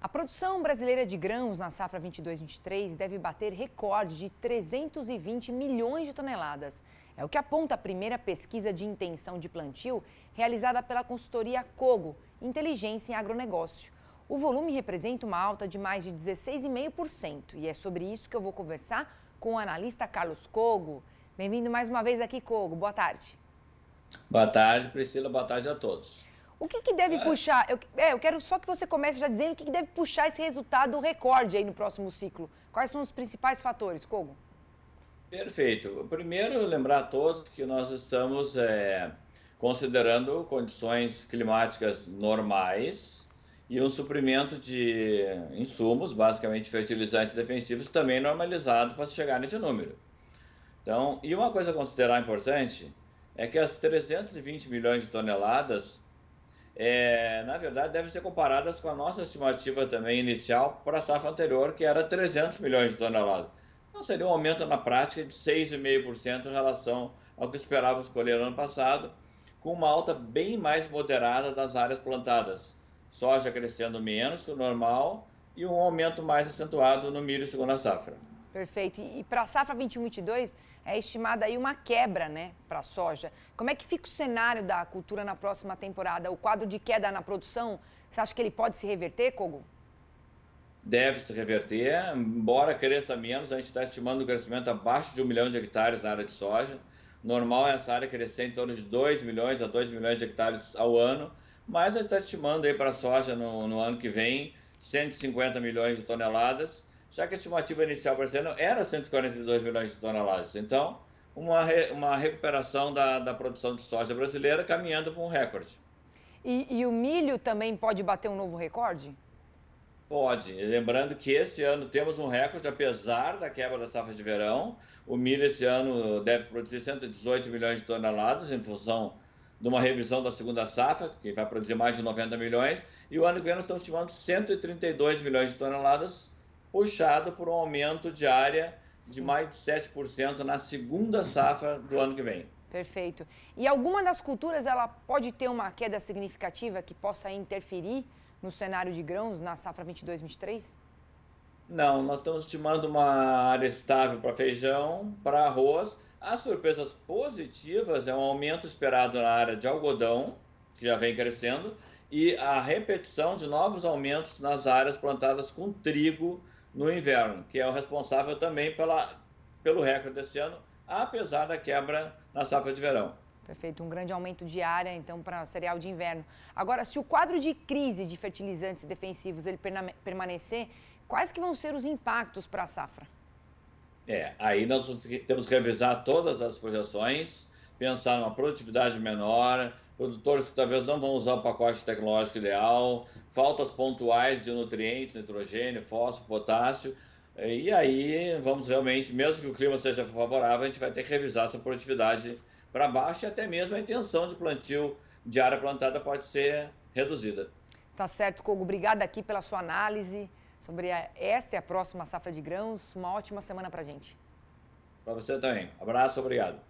A produção brasileira de grãos na safra 22-23 deve bater recorde de 320 milhões de toneladas. É o que aponta a primeira pesquisa de intenção de plantio realizada pela consultoria Cogo, Inteligência em Agronegócio. O volume representa uma alta de mais de 16,5% e é sobre isso que eu vou conversar com o analista Carlos Cogo. Bem-vindo mais uma vez aqui, Cogo. Boa tarde. Boa tarde, Priscila. Boa tarde a todos. O que, que deve puxar? Eu, é, eu quero só que você comece já dizendo o que, que deve puxar esse resultado recorde aí no próximo ciclo. Quais são os principais fatores, Kogo? Perfeito. Primeiro, lembrar a todos que nós estamos é, considerando condições climáticas normais e um suprimento de insumos, basicamente fertilizantes defensivos, também normalizado para chegar nesse número. Então, e uma coisa a considerar importante é que as 320 milhões de toneladas é, na verdade, devem ser comparadas com a nossa estimativa também inicial para a safra anterior, que era 300 milhões de toneladas. Então, seria um aumento na prática de 6,5% em relação ao que esperávamos colher no ano passado, com uma alta bem mais moderada das áreas plantadas. Soja crescendo menos que o normal e um aumento mais acentuado no milho segunda safra. Perfeito. E para a safra 21-22, é estimada aí uma quebra né, para a soja. Como é que fica o cenário da cultura na próxima temporada? O quadro de queda na produção, você acha que ele pode se reverter, Kogo? Deve se reverter, embora cresça menos, a gente está estimando um crescimento abaixo de um milhão de hectares na área de soja. Normal é essa área crescer em torno de 2 milhões a 2 milhões de hectares ao ano, mas a gente está estimando aí para a soja no, no ano que vem 150 milhões de toneladas já que a estimativa inicial para esse ano era 142 milhões de toneladas. Então, uma, re, uma recuperação da, da produção de soja brasileira caminhando para um recorde. E, e, o milho também pode bater um novo recorde? Pode. Lembrando que esse ano temos um recorde, apesar da quebra da safra de verão. O milho esse ano deve produzir 118 milhões de toneladas, em função de uma revisão da segunda safra, que vai produzir mais de 90 milhões. E o ano que vem nós estamos estimando 132 milhões de toneladas, puxado por um aumento de área de mais de 7% na segunda safra do ano que vem. Perfeito. E alguma das culturas ela pode ter uma queda significativa que possa interferir no cenário de grãos na safra 22-23? Não, nós estamos estimando uma área estável para feijão, para arroz. As surpresas positivas é um aumento esperado na área de algodão, que já vem crescendo, e a repetição de novos aumentos nas áreas plantadas com trigo no inverno, que é o responsável também pela, pelo recorde desse ano, apesar da quebra na safra de verão. Perfeito, um grande aumento de área, então, para cereal de inverno. Agora, se o quadro de crise de fertilizantes defensivos ele permanecer, quais que vão ser os impactos para a safra? É, aí nós temos que revisar todas as projeções, pensar numa produtividade menor, produtores que talvez não vão usar o pacote tecnológico ideal, faltas pontuais de nutrientes, nitrogênio, fósforo, potássio. E aí vamos realmente, mesmo que o clima seja favorável, a gente vai ter que revisar essa produtividade para baixo e até mesmo a intenção de plantio de área plantada pode ser reduzida. Tá certo, Kogo. Obrigada aqui pela sua análise sobre a, esta e a próxima safra de grãos. Uma ótima semana para gente. Para você também. Abraço, obrigado.